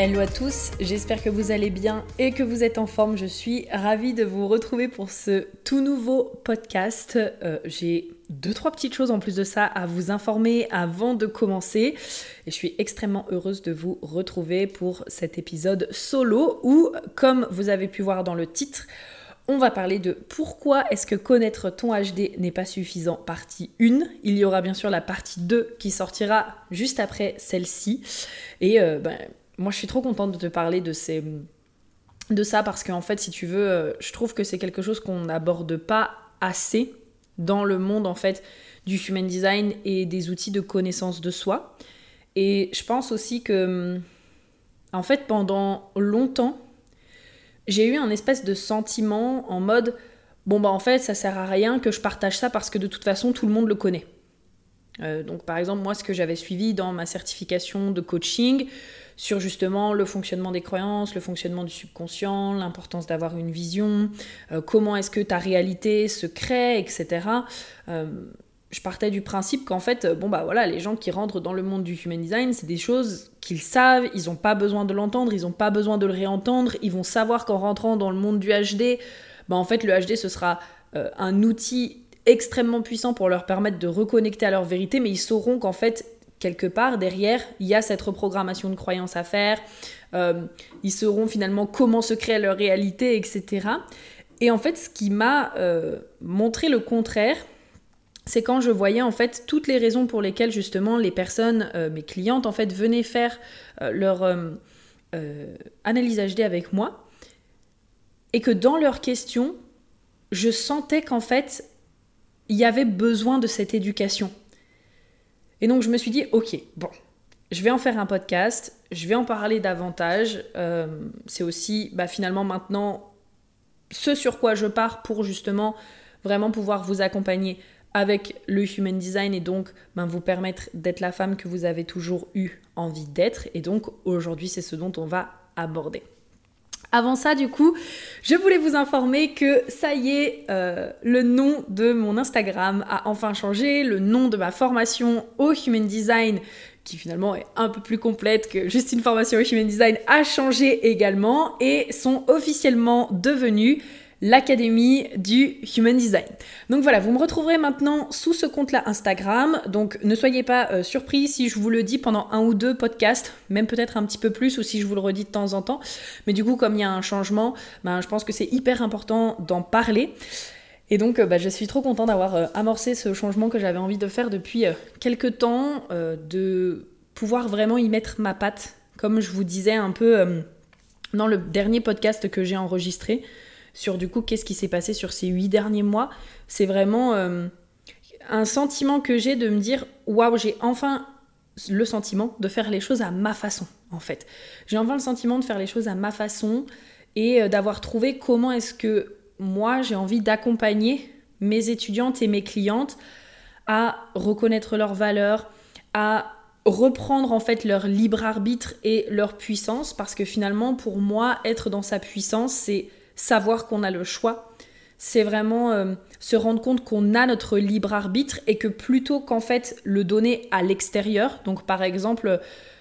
Hello à tous, j'espère que vous allez bien et que vous êtes en forme. Je suis ravie de vous retrouver pour ce tout nouveau podcast. Euh, j'ai deux, trois petites choses en plus de ça à vous informer avant de commencer. Et je suis extrêmement heureuse de vous retrouver pour cet épisode solo où, comme vous avez pu voir dans le titre, on va parler de pourquoi est-ce que connaître ton HD n'est pas suffisant, partie 1. Il y aura bien sûr la partie 2 qui sortira juste après celle-ci. Et euh, ben, moi, je suis trop contente de te parler de ces de ça parce qu'en fait, si tu veux, euh, je trouve que c'est quelque chose qu'on n'aborde pas assez dans le monde en fait du human design et des outils de connaissance de soi. Et je pense aussi que en fait, pendant longtemps, j'ai eu un espèce de sentiment en mode bon bah en fait, ça sert à rien que je partage ça parce que de toute façon, tout le monde le connaît. Euh, donc par exemple, moi, ce que j'avais suivi dans ma certification de coaching, sur justement le fonctionnement des croyances, le fonctionnement du subconscient, l'importance d'avoir une vision, euh, comment est-ce que ta réalité se crée, etc. Euh, je partais du principe qu'en fait, euh, bon bah voilà, les gens qui rentrent dans le monde du human design, c'est des choses qu'ils savent, ils n'ont pas besoin de l'entendre, ils n'ont pas besoin de le réentendre, ils vont savoir qu'en rentrant dans le monde du HD, bah en fait le HD ce sera un outil extrêmement puissant pour leur permettre de reconnecter à leur vérité, mais ils sauront qu'en fait quelque part, derrière, il y a cette reprogrammation de croyances à faire. Euh, ils sauront finalement comment se créer leur réalité, etc. Et en fait, ce qui m'a euh, montré le contraire, c'est quand je voyais en fait toutes les raisons pour lesquelles justement les personnes, euh, mes clientes en fait, venaient faire leur analyse HD avec moi, et que dans leurs questions, je sentais qu'en fait, il y avait besoin de cette éducation. Et donc je me suis dit, ok, bon, je vais en faire un podcast, je vais en parler davantage. Euh, c'est aussi bah, finalement maintenant ce sur quoi je pars pour justement vraiment pouvoir vous accompagner avec le human design et donc ben, vous permettre d'être la femme que vous avez toujours eu envie d'être. Et donc aujourd'hui c'est ce dont on va aborder. Avant ça, du coup, je voulais vous informer que ça y est, euh, le nom de mon Instagram a enfin changé, le nom de ma formation au Human Design, qui finalement est un peu plus complète que juste une formation au Human Design, a changé également et sont officiellement devenus l'Académie du Human Design. Donc voilà, vous me retrouverez maintenant sous ce compte-là Instagram. Donc ne soyez pas euh, surpris si je vous le dis pendant un ou deux podcasts, même peut-être un petit peu plus, ou si je vous le redis de temps en temps. Mais du coup, comme il y a un changement, ben, je pense que c'est hyper important d'en parler. Et donc, euh, bah, je suis trop content d'avoir euh, amorcé ce changement que j'avais envie de faire depuis quelques temps, de pouvoir vraiment y mettre ma patte, comme je vous disais un peu dans le dernier podcast que j'ai enregistré sur du coup qu'est-ce qui s'est passé sur ces huit derniers mois, c'est vraiment euh, un sentiment que j'ai de me dire waouh, j'ai enfin le sentiment de faire les choses à ma façon en fait. J'ai enfin le sentiment de faire les choses à ma façon et euh, d'avoir trouvé comment est-ce que moi j'ai envie d'accompagner mes étudiantes et mes clientes à reconnaître leurs valeurs, à reprendre en fait leur libre arbitre et leur puissance parce que finalement pour moi être dans sa puissance c'est savoir qu'on a le choix. C'est vraiment euh, se rendre compte qu'on a notre libre arbitre et que plutôt qu'en fait le donner à l'extérieur, donc par exemple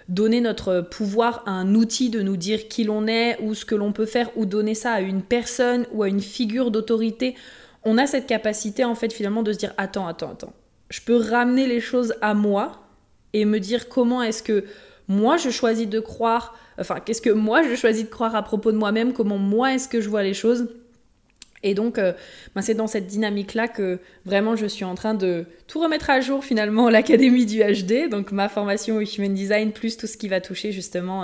donner notre pouvoir à un outil de nous dire qui l'on est ou ce que l'on peut faire ou donner ça à une personne ou à une figure d'autorité, on a cette capacité en fait finalement de se dire attends, attends, attends, je peux ramener les choses à moi et me dire comment est-ce que moi je choisis de croire enfin, qu'est-ce que moi je choisis de croire à propos de moi-même, comment moi est-ce que je vois les choses. Et donc, euh, ben, c'est dans cette dynamique-là que vraiment je suis en train de tout remettre à jour finalement l'Académie du HD, donc ma formation au Human Design, plus tout ce qui va toucher justement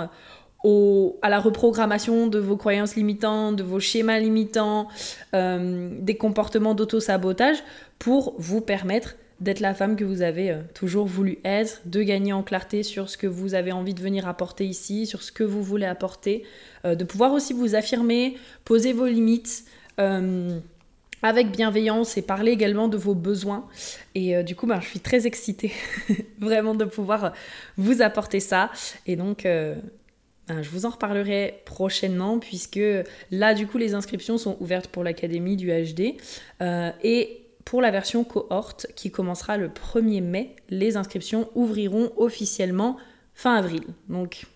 euh, à la reprogrammation de vos croyances limitantes, de vos schémas limitants, euh, des comportements d'auto-sabotage, pour vous permettre d'être la femme que vous avez euh, toujours voulu être, de gagner en clarté sur ce que vous avez envie de venir apporter ici, sur ce que vous voulez apporter, euh, de pouvoir aussi vous affirmer, poser vos limites. Euh, avec bienveillance et parler également de vos besoins. Et du coup, ben, je suis très excitée vraiment de pouvoir vous apporter ça. Et donc, ben, je vous en reparlerai prochainement puisque là, du coup, les inscriptions sont ouvertes pour l'Académie du HD. et pour la version cohorte qui commencera le 1er mai, les inscriptions ouvriront officiellement fin avril. Donc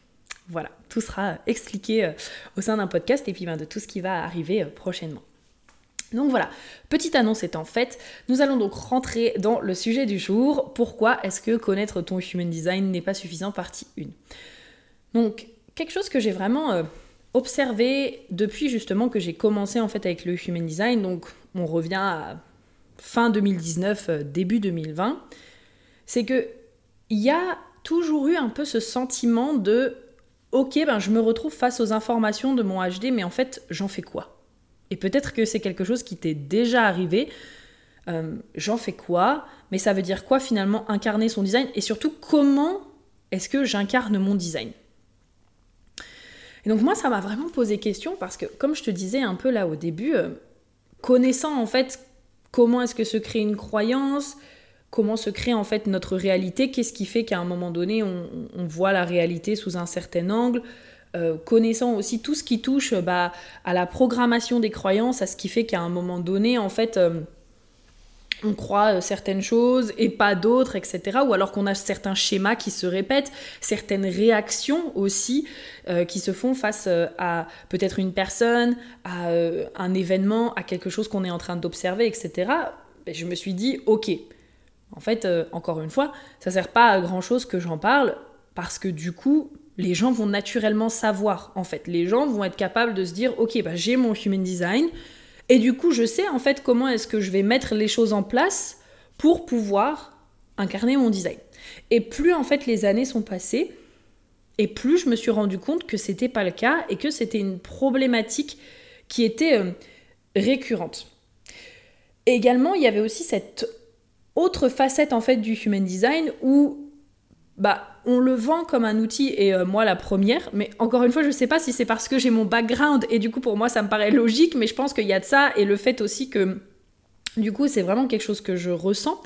voilà, tout sera expliqué euh, au sein d'un podcast et puis ben, de tout ce qui va arriver euh, prochainement. Donc voilà, petite annonce étant faite, nous allons donc rentrer dans le sujet du jour. Pourquoi est-ce que connaître ton human design n'est pas suffisant? Partie 1 Donc, quelque chose que j'ai vraiment euh, observé depuis justement que j'ai commencé en fait avec le human design, donc on revient à fin 2019, euh, début 2020, c'est que il y a toujours eu un peu ce sentiment de ok, ben je me retrouve face aux informations de mon HD, mais en fait, j'en fais quoi? Et peut-être que c'est quelque chose qui t'est déjà arrivé. Euh, j'en fais quoi? Mais ça veut dire quoi finalement incarner son design? Et surtout, comment est-ce que j'incarne mon design? Et donc moi, ça m'a vraiment posé question parce que, comme je te disais un peu là au début, euh, connaissant en fait Comment est-ce que se crée une croyance Comment se crée en fait notre réalité Qu'est-ce qui fait qu'à un moment donné, on, voit la réalité sous un certain angle euh, connaissant aussi tout ce qui touche bah, à la programmation des croyances, à ce qui fait qu'à un moment donné, en fait, euh, on croit euh, certaines choses et pas d'autres, etc. Ou alors qu'on a certains schémas qui se répètent, certaines réactions aussi euh, qui se font face euh, à peut-être une personne, à un événement, à quelque chose qu'on est en train d'observer, etc. Ben, je me suis dit, ok, en fait, encore une fois, ça sert pas à grand chose que j'en parle parce que du coup, les gens vont naturellement savoir. En fait, les gens vont être capables de se dire, ok, bah, j'ai mon human design, et du coup, je sais en fait comment est-ce que je vais mettre les choses en place pour pouvoir incarner mon design. Et plus en fait les années sont passées, et plus je me suis rendu compte que c'était pas le cas et que c'était une problématique qui était euh, récurrente. également, il y avait aussi cette autre facette en fait du human design où bah on le vend comme un outil et euh, moi la première, mais encore une fois, je sais pas si c'est parce que j'ai mon background et du coup pour moi ça me paraît logique, mais je pense qu'il y a de ça et le fait aussi que du coup c'est vraiment quelque chose que je ressens.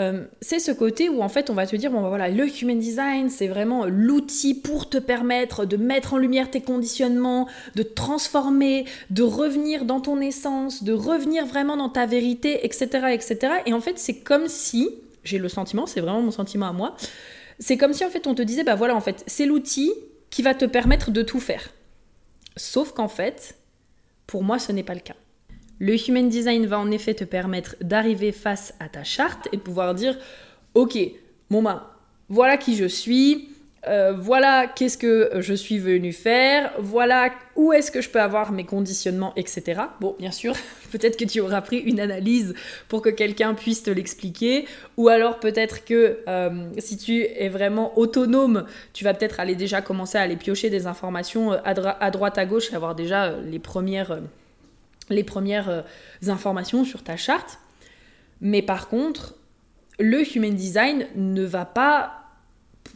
Euh, c'est ce côté où en fait on va te dire bon bah, voilà le human design c'est vraiment l'outil pour te permettre de mettre en lumière tes conditionnements, de transformer, de revenir dans ton essence, de revenir vraiment dans ta vérité, etc. etc. Et en fait c'est comme si, j'ai le sentiment, c'est vraiment mon sentiment à moi, c'est comme si en fait on te disait, bah voilà, en fait, c'est l'outil qui va te permettre de tout faire. Sauf qu'en fait, pour moi, ce n'est pas le cas. Le Human Design va en effet te permettre d'arriver face à ta charte et de pouvoir dire, ok, bon ben, voilà qui je suis, euh, voilà qu'est-ce que je suis venu faire, voilà où est-ce que je peux avoir mes conditionnements, etc. Bon, bien sûr, peut-être que tu auras pris une analyse pour que quelqu'un puisse te l'expliquer, ou alors peut-être que euh, si tu es vraiment autonome, tu vas peut-être aller déjà commencer à aller piocher des informations euh, à, droite à gauche et avoir déjà les premières, les premières informations sur ta charte. Mais par contre, le Human Design ne va pas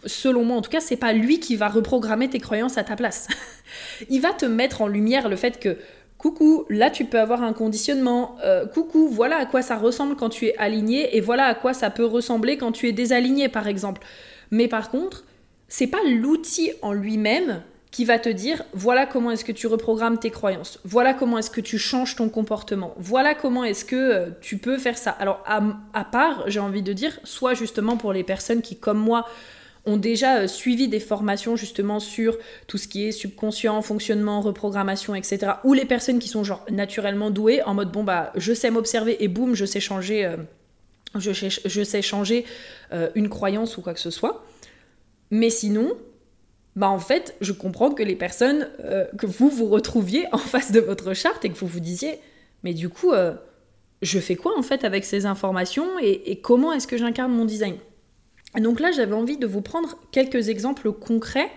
selon moi en tout cas, c'est pas lui qui va reprogrammer tes croyances à ta place. il va te mettre en lumière le fait que coucou, là tu peux avoir un conditionnement, euh, coucou, voilà à quoi ça ressemble quand tu es aligné et voilà à quoi ça peut ressembler quand tu es désaligné par exemple. Mais par contre, c'est pas l'outil en lui-même qui va te dire voilà comment est-ce que tu reprogrammes tes croyances, voilà comment est-ce que tu changes ton comportement, voilà comment est-ce que euh, tu peux faire ça. Alors à, à part, j'ai envie de dire, soit justement pour les personnes qui comme moi ont déjà euh, suivi des formations justement sur tout ce qui est subconscient, fonctionnement, reprogrammation, etc. Ou les personnes qui sont genre naturellement douées en mode bon bah je sais m'observer et boum je sais changer, euh, je, sais, je, sais changer euh, une croyance ou quoi que ce soit. Mais sinon, bah en fait je comprends que les personnes que vous vous retrouviez en face de votre charte et que vous vous disiez mais du coup je fais quoi en fait avec ces informations et comment est-ce que j'incarne mon design? Donc là, j'avais envie de vous prendre quelques exemples concrets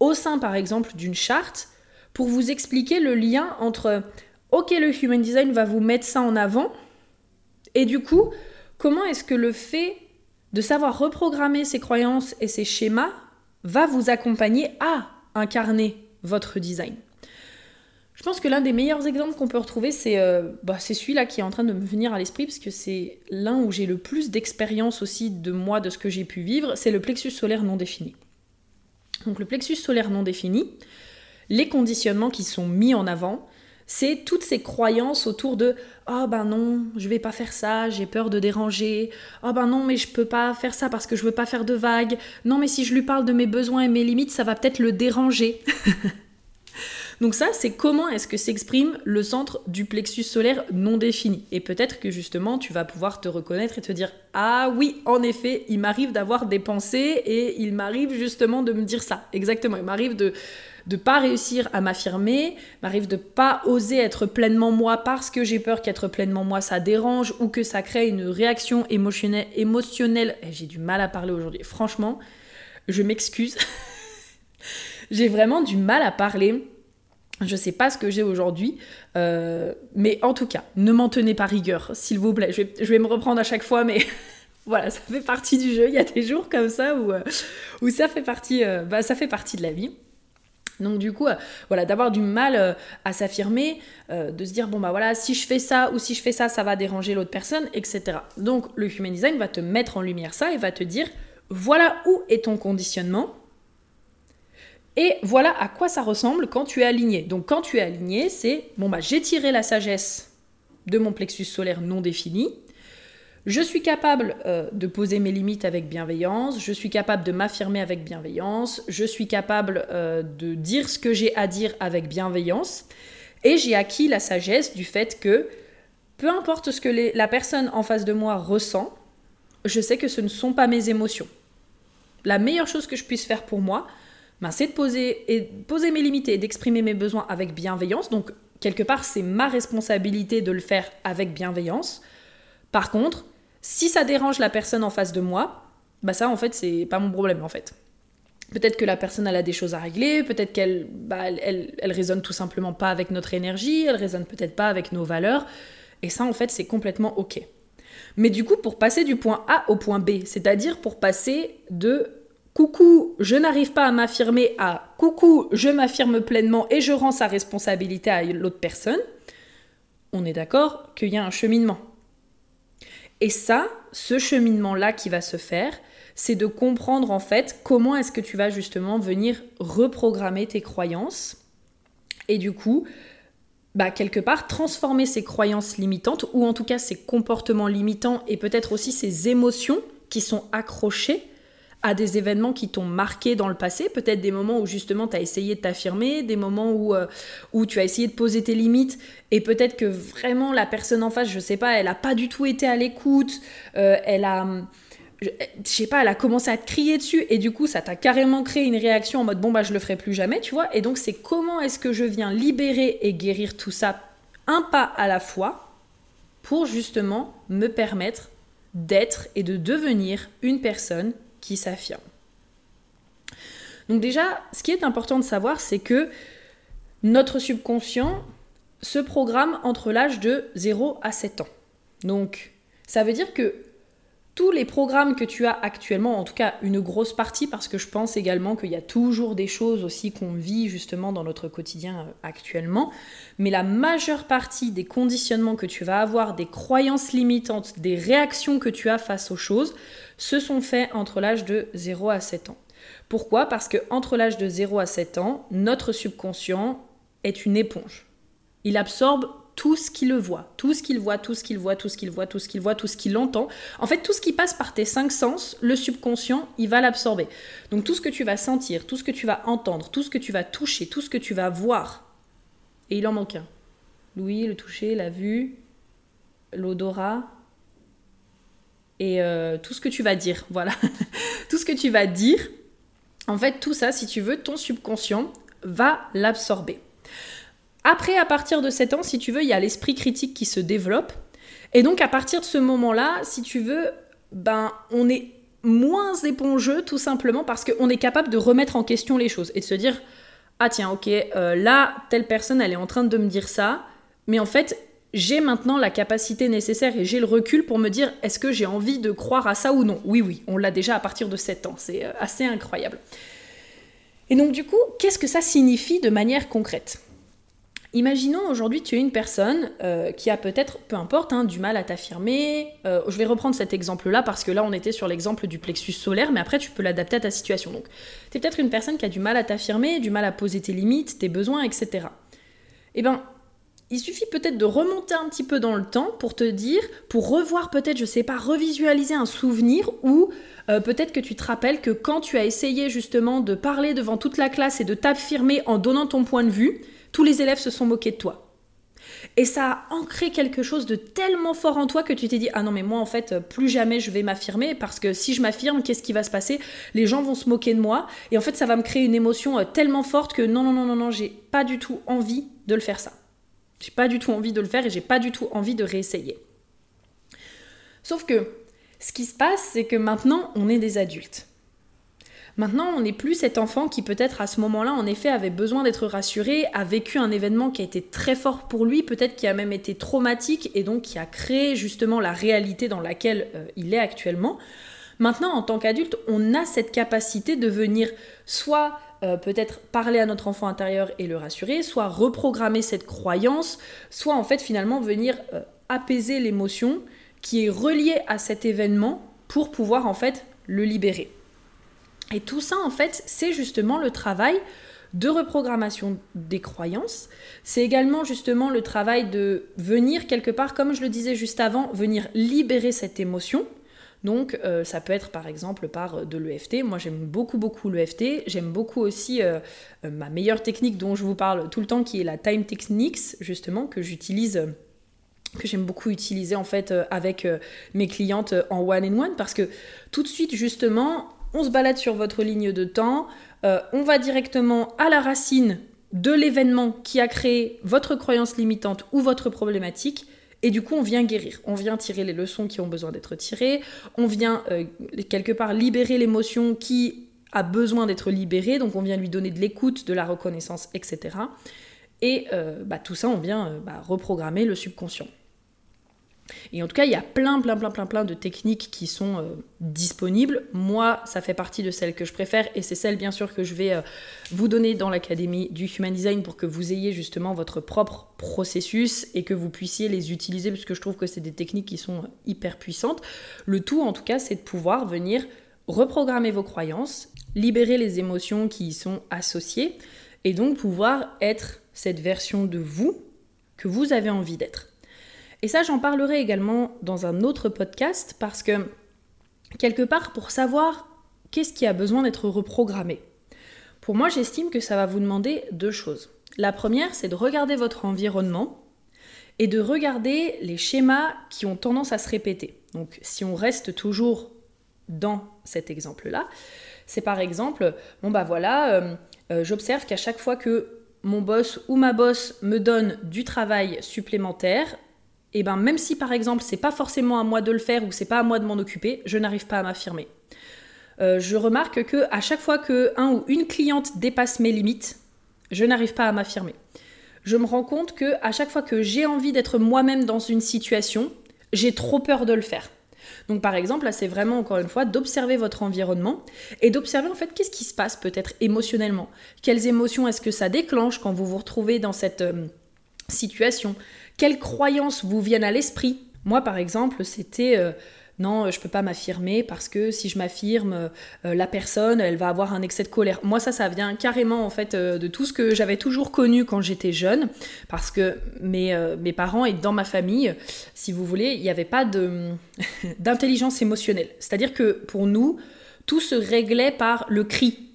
au sein, par exemple, d'une charte pour vous expliquer le lien entre, ok, le Human Design va vous mettre ça en avant, et du coup, comment est-ce que le fait de savoir reprogrammer ses croyances et ses schémas va vous accompagner à incarner votre design? Je pense que l'un des meilleurs exemples qu'on peut retrouver, c'est euh, bah, celui-là qui est en train de me venir à l'esprit, parce que c'est l'un où j'ai le plus d'expérience aussi de moi, de ce que j'ai pu vivre, c'est le plexus solaire non défini. Donc le plexus solaire non défini, les conditionnements qui sont mis en avant, c'est toutes ces croyances autour de oh ben non, je vais pas faire ça, j'ai peur de déranger. Oh ben non, mais je peux pas faire ça parce que je veux pas faire de vagues. Non, mais si je lui parle de mes besoins et mes limites, ça va peut-être le déranger. Donc ça, c'est comment est-ce que s'exprime le centre du plexus solaire non défini. Et peut-être que justement, tu vas pouvoir te reconnaître et te dire, ah oui, en effet, il m'arrive d'avoir des pensées et il m'arrive justement de me dire ça. Exactement, il m'arrive de de pas réussir à m'affirmer, m'arrive de pas oser être pleinement moi parce que j'ai peur qu'être pleinement moi ça dérange ou que ça crée une réaction émotionnelle. émotionnelle. Eh, j'ai du mal à parler aujourd'hui. Franchement, je m'excuse. j'ai vraiment du mal à parler. Je sais pas ce que j'ai aujourd'hui, euh, mais en tout cas, ne m'en tenez pas rigueur, s'il vous plaît. Je vais, me reprendre à chaque fois, mais voilà, ça fait partie du jeu. Il y a des jours comme ça où, euh, ça fait partie, euh, bah, ça fait partie de la vie. Donc du coup, voilà, d'avoir du mal à s'affirmer, de se dire bon bah voilà, si je fais ça ou si je fais ça, ça va déranger l'autre personne, etc. Donc le human design va te mettre en lumière ça et va te dire voilà où est ton conditionnement et voilà à quoi ça ressemble quand tu es aligné. Donc quand tu es aligné, c'est bon bah j'ai tiré la sagesse de mon plexus solaire non défini, je suis capable euh, de poser mes limites avec bienveillance, je suis capable de m'affirmer avec bienveillance, je suis capable euh, de dire ce que j'ai à dire avec bienveillance, et j'ai acquis la sagesse du fait que peu importe ce que la personne en face de moi ressent, je sais que ce ne sont pas mes émotions. La meilleure chose que je puisse faire pour moi, ben, c'est de poser, et, poser mes limites et d'exprimer mes besoins avec bienveillance. Donc, quelque part, c'est ma responsabilité de le faire avec bienveillance. Par contre, si ça dérange la personne en face de moi, bah ça en fait c'est pas mon problème en fait. Peut-être que la personne elle a des choses à régler, peut-être qu'elle bah, elle, elle, résonne tout simplement pas avec notre énergie, elle résonne peut-être pas avec nos valeurs, et ça en fait c'est complètement ok. Mais du coup pour passer du point A au point B, c'est-à-dire pour passer de coucou je n'arrive pas à m'affirmer à coucou je m'affirme pleinement et je rends sa responsabilité à l'autre personne, on est d'accord qu'il y a un cheminement. Et ça, ce cheminement-là qui va se faire, c'est de comprendre en fait comment est-ce que tu vas justement venir reprogrammer tes croyances et du coup, bah, quelque part, transformer ces croyances limitantes ou en tout cas ces comportements limitants et peut-être aussi ces émotions qui sont accrochées à des événements qui t'ont marqué dans le passé, peut-être des moments où justement tu as essayé de t'affirmer, des moments où, euh, où tu as essayé de poser tes limites et peut-être que vraiment la personne en face, je sais pas, elle a pas du tout été à l'écoute, euh, elle a je, sais pas, elle a commencé à te crier dessus et du coup ça t'a carrément créé une réaction en mode bon bah je le ferai plus jamais, tu vois. Et donc c'est comment est-ce que je viens libérer et guérir tout ça un pas à la fois pour justement me permettre d'être et de devenir une personne qui s'affirme. Donc déjà, ce qui est important de savoir, c'est que notre subconscient se programme entre l'âge de 0 à 7 ans. Donc ça veut dire que tous les programmes que tu as actuellement, en tout cas une grosse partie, parce que je pense également qu'il y a toujours des choses aussi qu'on vit justement dans notre quotidien euh, actuellement, mais la majeure partie des conditionnements que tu vas avoir, des croyances limitantes, des réactions que tu as face aux choses, se sont faits entre l'âge de 0 à 7 ans. Pourquoi? Parce que entre l'âge de 0 à 7 ans, notre subconscient est une éponge. Il absorbe tout ce qu'il voit, tout ce qu'il voit, tout ce qu'il voit, tout ce qu'il voit, tout ce qu'il voit, tout ce qu'il entend. En fait, tout ce qui passe par tes cinq sens, le subconscient, il va l'absorber. Donc tout ce que tu vas sentir, tout ce que tu vas entendre, tout ce que tu vas toucher, tout ce que tu vas voir. Et il en manque un. L'ouïe, le toucher, la vue, l'odorat et euh, tout ce que tu vas dire. Voilà. tout ce que tu vas dire. En fait, tout ça, si tu veux, ton subconscient va l'absorber. Après, à partir de 7 ans, si tu veux, il y a l'esprit critique qui se développe. Et donc, à partir de ce moment-là, si tu veux, ben, on est moins épongeux tout simplement parce qu'on est capable de remettre en question les choses et de se dire Ah, tiens, ok, euh, là, telle personne, elle est en train de me dire ça, mais en fait, j'ai maintenant la capacité nécessaire et j'ai le recul pour me dire est-ce que j'ai envie de croire à ça ou non? Oui, oui, on l'a déjà à partir de 7 ans, c'est euh, assez incroyable. Et donc du coup, qu'est-ce que ça signifie de manière concrète? Imaginons aujourd'hui tu es une personne euh, qui a peut-être, peu importe, hein, du mal à t'affirmer. Euh, je vais reprendre cet exemple-là parce que là on était sur l'exemple du plexus solaire, mais après tu peux l'adapter à ta situation. Donc tu es peut-être une personne qui a du mal à t'affirmer, du mal à poser tes limites, tes besoins, etc. Eh bien, il suffit peut-être de remonter un petit peu dans le temps pour te dire, pour revoir peut-être, je sais pas, revisualiser un souvenir ou euh, peut-être que tu te rappelles que quand tu as essayé justement de parler devant toute la classe et de t'affirmer en donnant ton point de vue, tous les élèves se sont moqués de toi. Et ça a ancré quelque chose de tellement fort en toi que tu t'es dit Ah non, mais moi en fait, plus jamais je vais m'affirmer parce que si je m'affirme, qu'est-ce qui va se passer? Les gens vont se moquer de moi et en fait, ça va me créer une émotion euh, tellement forte que non, non, non, non, non, j'ai pas du tout envie de le faire ça. J'ai pas du tout envie de le faire et j'ai pas du tout envie de réessayer. Sauf que ce qui se passe, c'est que maintenant, on est des adultes. Maintenant, on n'est plus cet enfant qui peut-être à ce moment-là, en effet, avait besoin d'être rassuré, a vécu un événement qui a été très fort pour lui, peut-être qui a même été traumatique et donc qui a créé justement la réalité dans laquelle euh, il est actuellement. Maintenant, en tant qu'adulte, on a cette capacité de venir soit euh, peut-être parler à notre enfant intérieur et le rassurer, soit reprogrammer cette croyance, soit en fait finalement venir euh, apaiser l'émotion qui est reliée à cet événement pour pouvoir en fait le libérer. Et tout ça en fait c'est justement le travail de reprogrammation des croyances. C'est également justement le travail de venir quelque part, comme je le disais juste avant, venir libérer cette émotion donc euh, ça peut être par exemple par euh, de l'EFT. Moi j'aime beaucoup beaucoup l'EFT. J'aime beaucoup aussi euh, ma meilleure technique dont je vous parle tout le temps qui est la Time Techniques justement que j'utilise que j'aime beaucoup utiliser en fait avec mes clientes en one in one parce que tout de suite justement on se balade sur votre ligne de temps, on va directement à la racine de l'événement qui a créé votre croyance limitante ou votre problématique et du coup, on vient guérir, on vient tirer les leçons qui ont besoin d'être tirées, on vient euh, quelque part libérer l'émotion qui a besoin d'être libérée, donc on vient lui donner de l'écoute, de la reconnaissance, etc. Et euh, bah, tout ça, on vient euh, bah, reprogrammer le subconscient. Et en tout cas, il y a plein, plein, plein, plein, plein de techniques qui sont euh, disponibles. Moi, ça fait partie de celles que je préfère et c'est celles, bien sûr, que je vais euh, vous donner dans l'Académie du Human Design pour que vous ayez justement votre propre processus et que vous puissiez les utiliser parce que je trouve que c'est des techniques qui sont hyper puissantes. Le tout, en tout cas, c'est de pouvoir venir reprogrammer vos croyances, libérer les émotions qui y sont associées et donc pouvoir être cette version de vous que vous avez envie d'être. Et ça, j'en parlerai également dans un autre podcast parce que, quelque part, pour savoir qu'est-ce qui a besoin d'être reprogrammé, pour moi, j'estime que ça va vous demander deux choses. La première, c'est de regarder votre environnement et de regarder les schémas qui ont tendance à se répéter. Donc, si on reste toujours dans cet exemple-là, c'est par exemple, bon bah voilà, euh, euh, j'observe qu'à chaque fois que mon boss ou ma boss me donne du travail supplémentaire, et ben même si par exemple c'est pas forcément à moi de le faire ou c'est pas à moi de m'en occuper, je n'arrive pas à m'affirmer. Euh, je remarque que à chaque fois que un ou une cliente dépasse mes limites, je n'arrive pas à m'affirmer. Je me rends compte que à chaque fois que j'ai envie d'être moi-même dans une situation, j'ai trop peur de le faire. Donc par exemple, là c'est vraiment encore une fois d'observer votre environnement et d'observer en fait qu'est-ce qui se passe peut-être émotionnellement. Quelles émotions est-ce que ça déclenche quand vous vous retrouvez dans cette euh, situation? Quelles croyances vous viennent à l'esprit Moi, par exemple, c'était euh, non, je peux pas m'affirmer parce que si je m'affirme, euh, la personne, elle va avoir un excès de colère. Moi, ça, ça vient carrément en fait euh, de tout ce que j'avais toujours connu quand j'étais jeune, parce que mes, mes parents et dans ma famille, si vous voulez, il n'y avait pas d'intelligence émotionnelle. C'est-à-dire que pour nous, tout se réglait par le cri.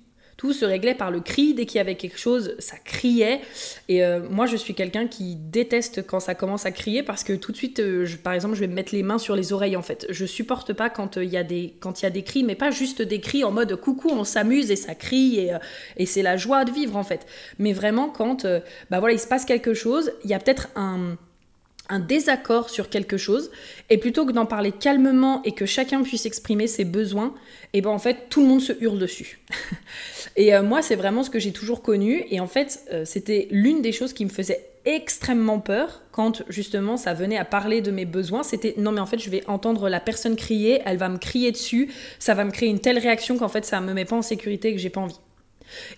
Se réglait par le cri. Dès qu'il y avait quelque chose, ça criait. Et euh, moi, je suis quelqu'un qui déteste quand ça commence à crier parce que tout de suite, euh, par exemple, je vais me mettre les mains sur les oreilles en fait. Je supporte pas quand euh, il y, a des, y a des cris, mais pas juste des cris en mode coucou, on s'amuse et ça crie et, et c'est la joie de vivre en fait. Mais vraiment quand bah voilà, il se passe quelque chose, il y a peut-être un un désaccord sur quelque chose, et plutôt que d'en parler calmement et que chacun puisse exprimer ses besoins, et eh ben en fait tout le monde se hurle dessus. et euh, moi c'est vraiment ce que j'ai toujours connu, et en fait euh, c'était l'une des choses qui me faisait extrêmement peur quand justement ça venait à parler de mes besoins. C'était non mais en fait je vais entendre la personne crier, elle va me crier dessus, ça va me créer une telle réaction qu'en fait ça me met pas en sécurité et que j'ai pas envie.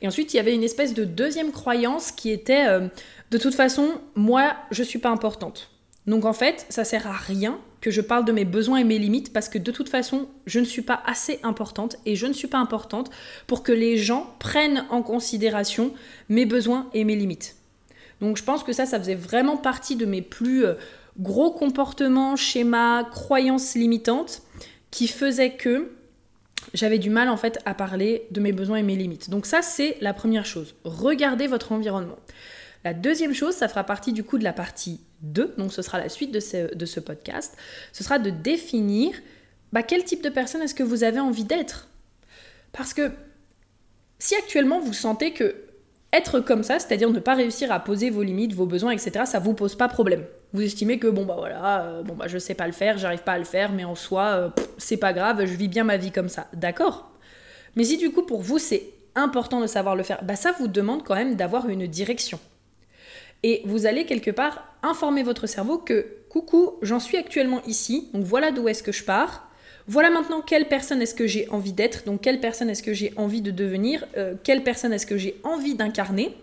Et ensuite il y avait une espèce de deuxième croyance qui était euh, de toute façon moi je suis pas importante. Donc en fait, ça sert à rien que je parle de mes besoins et mes limites parce que de toute façon, je ne suis pas assez importante et je ne suis pas importante pour que les gens prennent en considération mes besoins et mes limites. Donc je pense que ça, ça faisait vraiment partie de mes plus euh, gros comportements, schémas, croyances limitantes qui faisaient que j'avais du mal en fait à parler de mes besoins et mes limites. Donc ça, c'est la première chose. Regardez votre environnement. La deuxième chose, ça fera partie du coup de la partie 2, donc ce sera la suite de ce, podcast, ce sera de définir bah, quel type de personne est-ce que vous avez envie d'être? Parce que si actuellement vous sentez que être comme ça, c'est-à-dire ne pas réussir à poser vos limites, vos besoins, etc., ça vous pose pas problème. Vous estimez que bon bah voilà, euh, bon bah je sais pas le faire, j'arrive pas à le faire, mais en soi euh, c'est pas grave, je vis bien ma vie comme ça. D'accord. Mais si du coup pour vous c'est important de savoir le faire, bah ça vous demande quand même d'avoir une direction. Et vous allez quelque part informer votre cerveau que coucou, j'en suis actuellement ici, donc voilà d'où est-ce que je pars. Voilà maintenant quelle personne est-ce que j'ai envie d'être, donc quelle personne est-ce que j'ai envie de devenir, euh, quelle personne est-ce que j'ai envie d'incarner.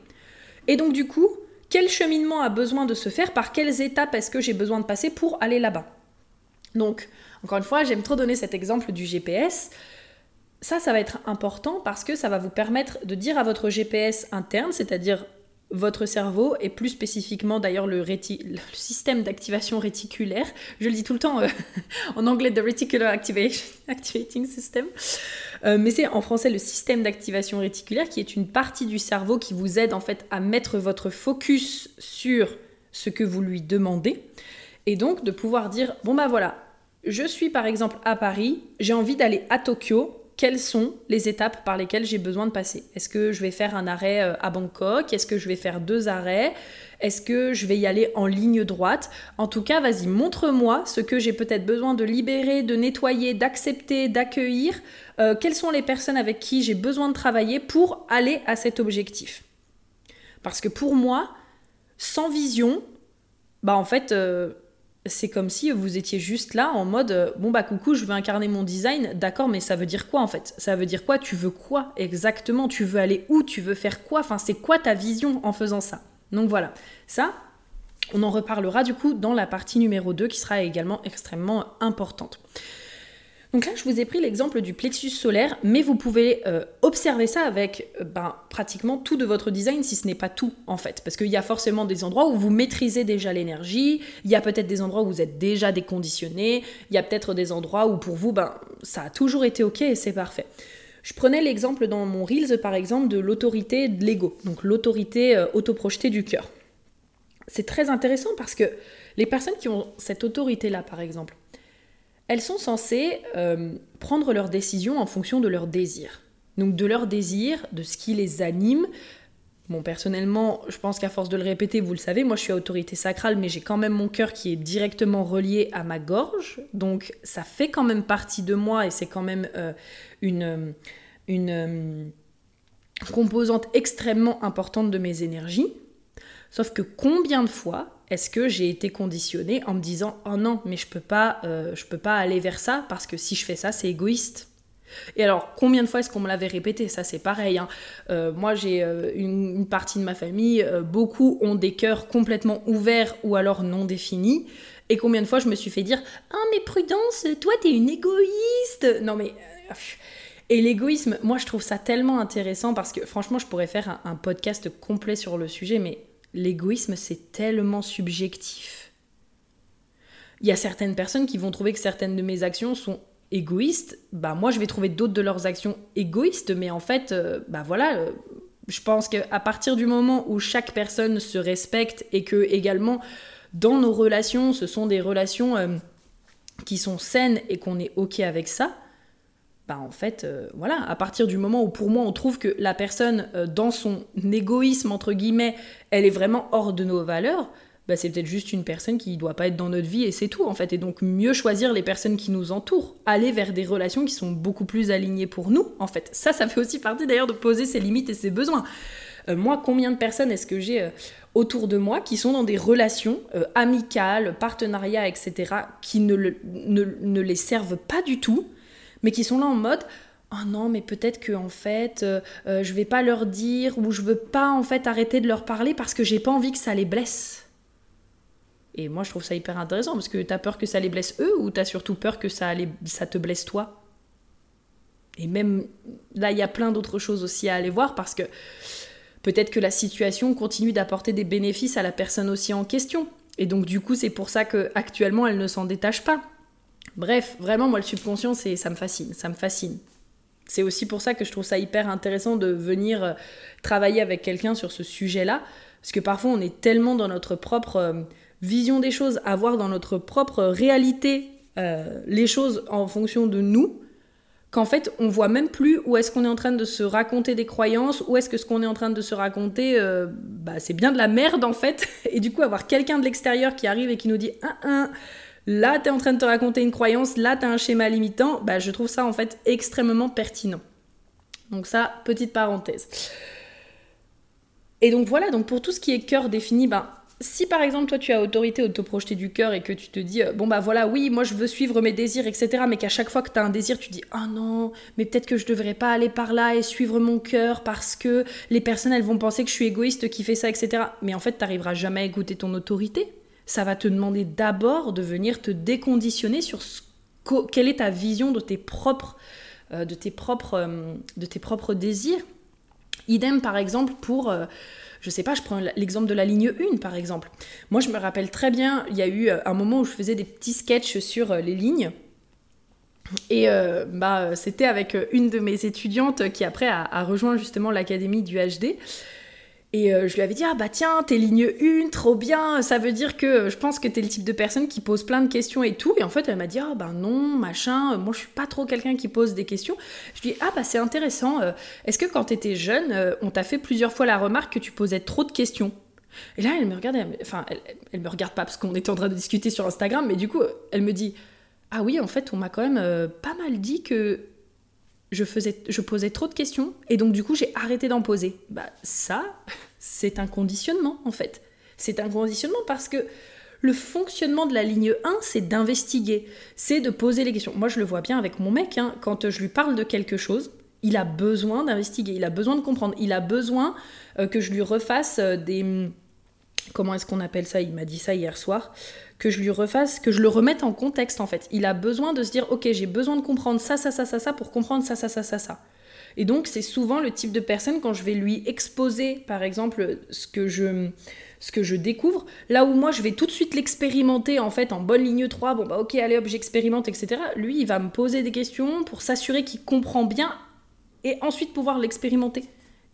Et donc du coup, quel cheminement a besoin de se faire, par quelles étapes est-ce que j'ai besoin de passer pour aller là-bas. Donc, encore une fois, j'aime trop donner cet exemple du GPS. Ça, ça va être important parce que ça va vous permettre de dire à votre GPS interne, c'est-à-dire votre cerveau, et plus spécifiquement d'ailleurs le, système d'activation réticulaire. Je le dis tout le temps euh, en anglais, the reticular activation, activating system. Euh, mais c'est en français le système d'activation réticulaire qui est une partie du cerveau qui vous aide en fait à mettre votre focus sur ce que vous lui demandez. Et donc de pouvoir dire, bon bah voilà, je suis par exemple à Paris, j'ai envie d'aller à Tokyo, quelles sont les étapes par lesquelles j'ai besoin de passer? Est-ce que je vais faire un arrêt euh, à Bangkok? Est-ce que je vais faire deux arrêts? Est-ce que je vais y aller en ligne droite? En tout cas, vas-y, montre-moi ce que j'ai peut-être besoin de libérer, de nettoyer, d'accepter, d'accueillir. Euh, quelles sont les personnes avec qui j'ai besoin de travailler pour aller à cet objectif? Parce que pour moi, sans vision, bah en fait, euh, c'est comme si vous étiez juste là en mode euh, bon bah coucou je veux incarner mon design d'accord mais ça veut dire quoi en fait? Ça veut dire quoi? Tu veux quoi exactement? Tu veux aller où? Tu veux faire quoi? Enfin c'est quoi ta vision en faisant ça? Donc voilà. Ça on en reparlera du coup dans la partie numéro 2 qui sera également extrêmement importante donc là, je vous ai pris l'exemple du plexus solaire, mais vous pouvez euh, observer ça avec euh, ben, pratiquement tout de votre design, si ce n'est pas tout en fait. Parce qu'il y a forcément des endroits où vous maîtrisez déjà l'énergie, il y a peut-être des endroits où vous êtes déjà déconditionné, il y a peut-être des endroits où pour vous, ben, ça a toujours été ok et c'est parfait. Je prenais l'exemple dans mon Reels par exemple de l'autorité de l'ego, donc l'autorité euh, autoprojetée du cœur. C'est très intéressant parce que les personnes qui ont cette autorité-là par exemple, elles sont censées euh, prendre leurs décisions en fonction de leurs désirs. Donc de leurs désirs, de ce qui les anime. Bon, personnellement, je pense qu'à force de le répéter, vous le savez, moi je suis autorité sacrale, mais j'ai quand même mon cœur qui est directement relié à ma gorge. Donc ça fait quand même partie de moi et c'est quand même euh, une, euh, composante extrêmement importante de mes énergies. Sauf que combien de fois est-ce que j'ai été conditionnée en me disant oh non mais je peux pas euh, je peux pas aller vers ça parce que si je fais ça c'est égoïste et alors, combien de fois est-ce qu'on me l'avait répété? Ça, c'est pareil. Hein. Euh, moi, j'ai euh, une, partie de ma famille, beaucoup ont des cœurs complètement ouverts ou alors non définis. Et combien de fois je me suis fait dire Ah, mais Prudence, toi, t'es une égoïste Non, mais. Et l'égoïsme, moi, je trouve ça tellement intéressant parce que, franchement, je pourrais faire un podcast complet sur le sujet, mais l'égoïsme, c'est tellement subjectif. Il y a certaines personnes qui vont trouver que certaines de mes actions sont égoïstes. Bah moi, je vais trouver d'autres de leurs actions égoïstes, mais en fait, euh, bah voilà. Euh, je pense qu'à partir du moment où chaque personne se respecte et que également dans nos relations, ce sont des relations euh, qui sont saines et qu'on est ok avec ça, bah, en fait, euh, voilà, à partir du moment où pour moi on trouve que la personne, euh, dans son égoïsme, entre guillemets, elle est vraiment hors de nos valeurs, bah, c'est peut-être juste une personne qui ne doit pas être dans notre vie et c'est tout en fait. Et donc mieux choisir les personnes qui nous entourent, aller vers des relations qui sont beaucoup plus alignées pour nous en fait. Ça, ça fait aussi partie d'ailleurs de poser ses limites et ses besoins. Euh, moi, combien de personnes est-ce que j'ai autour de moi qui sont dans des relations amicales, partenariats, etc., qui ne, les servent pas du tout, mais qui sont là en mode oh non mais peut-être que en fait je vais pas leur dire ou je veux pas en fait arrêter de leur parler parce que j'ai pas envie que ça les blesse. Et moi je trouve ça hyper intéressant parce que tu as peur que ça les blesse eux ou tu as surtout peur que ça, les, ça te blesse toi? Et même là il y a plein d'autres choses aussi à aller voir parce que Peut-être que la situation continue d'apporter des bénéfices à la personne aussi en question. Et donc du coup, c'est pour ça qu'actuellement, elle ne s'en détache pas. Bref, vraiment, moi, le subconscient, c'est, ça me fascine, ça me fascine. C'est aussi pour ça que je trouve ça hyper intéressant de venir euh, travailler avec quelqu'un sur ce sujet-là, parce que parfois on est tellement dans notre propre euh, vision des choses, à voir dans notre propre réalité euh, les choses en fonction de nous, qu'en fait on voit même plus où est-ce qu'on est en train de se raconter des croyances, où est-ce que ce qu'on est en train de se raconter, bah, c'est bien de la merde en fait. Et du coup avoir quelqu'un de l'extérieur qui arrive et qui nous dit ah, ah, là t'es en train de te raconter une croyance, là t'as un schéma limitant, bah, je trouve ça en fait extrêmement pertinent. Donc ça, petite parenthèse. Et donc voilà, donc pour tout ce qui est cœur défini, bah, si par exemple toi tu as autorité de te projeter du cœur et que tu te dis euh, bon bah voilà oui moi je veux suivre mes désirs etc mais qu'à chaque fois que tu as un désir tu dis ah non mais peut-être que je devrais pas aller par là et suivre mon cœur parce que les personnes elles vont penser que je suis égoïste qui fait ça etc mais en fait t'arriveras jamais à écouter ton autorité ça va te demander d'abord de venir te déconditionner sur ce quelle est ta vision de tes propres euh, de tes propres euh, de tes propres désirs idem par exemple pour je sais pas, je prends l'exemple de la ligne 1 par exemple. Moi je me rappelle très bien, il y a eu euh, un moment où je faisais des petits sketchs sur euh, les lignes. Et euh, bah, c'était avec une de mes étudiantes qui après a rejoint justement l'académie du HD. Et euh, je lui avais dit, ah bah tiens, t'es ligne 1, trop bien, ça veut dire que je pense que t'es le type de personne qui pose plein de questions et tout. Et en fait, elle m'a dit, ah bah non, machin, moi je suis pas trop quelqu'un qui pose des questions. Je lui ai dit, ah bah c'est intéressant, euh, est-ce que quand t'étais jeune, euh, on t'a fait plusieurs fois la remarque que tu posais trop de questions? Et là, elle me regardait, enfin, elle, elle, me regarde pas parce qu'on était en train de discuter sur Instagram, mais du coup, elle me dit, ah oui, en fait, on m'a quand même pas mal dit que je, posais trop de questions et donc du coup j'ai arrêté d'en poser. Bah ça, c'est un conditionnement en fait. C'est un conditionnement parce que le fonctionnement de la ligne 1, c'est d'investiguer, c'est de poser les questions. Moi je le vois bien avec mon mec, hein, quand je lui parle de quelque chose, il a besoin d'investiguer, il a besoin de comprendre, il a besoin euh, que je lui refasse euh, des... Comment est-ce qu'on appelle ça? Il m'a dit ça hier soir que je lui refasse, que je le remette en contexte en fait. Il a besoin de se dire ok j'ai besoin de comprendre ça, ça, ça, ça, ça pour comprendre ça, ça, ça, ça, ça. Et donc c'est souvent le type de personne quand je vais lui exposer par exemple ce que je ce que je découvre, là où moi je vais tout de suite l'expérimenter en fait en bonne ligne 3, bon bah ok allez hop j'expérimente etc. Lui il va me poser des questions pour s'assurer qu'il comprend bien et ensuite pouvoir l'expérimenter.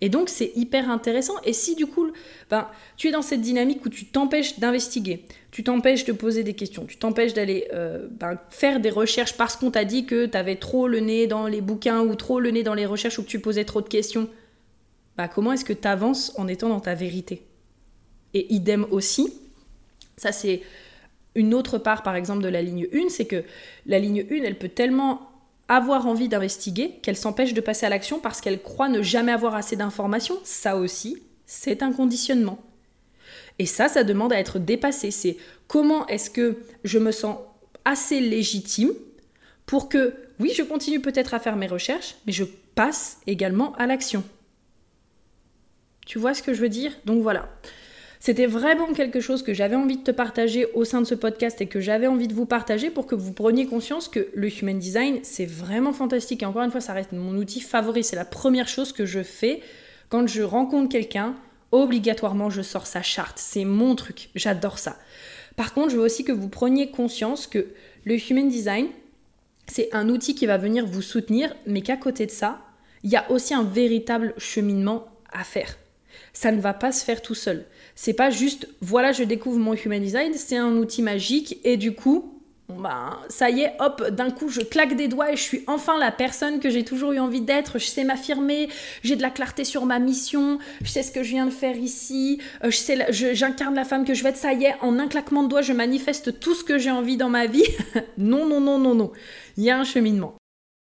Et donc c'est hyper intéressant. Et si du coup, ben, tu es dans cette dynamique où tu t'empêches d'investiguer, tu t'empêches de poser des questions, tu t'empêches d'aller euh, ben, faire des recherches parce qu'on t'a dit que tu avais trop le nez dans les bouquins ou trop le nez dans les recherches ou que tu posais trop de questions, ben, comment est-ce que tu avances en étant dans ta vérité? Et idem aussi, ça c'est une autre part par exemple de la ligne 1, c'est que la ligne 1, elle peut tellement avoir envie d'investiguer, qu'elle s'empêche de passer à l'action parce qu'elle croit ne jamais avoir assez d'informations, ça aussi, c'est un conditionnement. Et ça, ça demande à être dépassé. C'est comment est-ce que je me sens assez légitime pour que, oui, je continue peut-être à faire mes recherches, mais je passe également à l'action. Tu vois ce que je veux dire? Donc voilà. C'était vraiment quelque chose que j'avais envie de te partager au sein de ce podcast et que j'avais envie de vous partager pour que vous preniez conscience que le human design, c'est vraiment fantastique. Et encore une fois, ça reste mon outil favori. C'est la première chose que je fais quand je rencontre quelqu'un. Obligatoirement, je sors sa charte. C'est mon truc. J'adore ça. Par contre, je veux aussi que vous preniez conscience que le human design, c'est un outil qui va venir vous soutenir, mais qu'à côté de ça, il y a aussi un véritable cheminement à faire. Ça ne va pas se faire tout seul. C'est pas juste, voilà, je découvre mon human design, c'est un outil magique et du coup, bah, ça y est, hop, d'un coup, je claque des doigts et je suis enfin la personne que j'ai toujours eu envie d'être. Je sais m'affirmer, j'ai de la clarté sur ma mission, je sais ce que je viens de faire ici, euh, j'incarne la femme que je vais être. Ça y est, en un claquement de doigts, je manifeste tout ce que j'ai envie dans ma vie. non, non, non, non, non. Il y a un cheminement.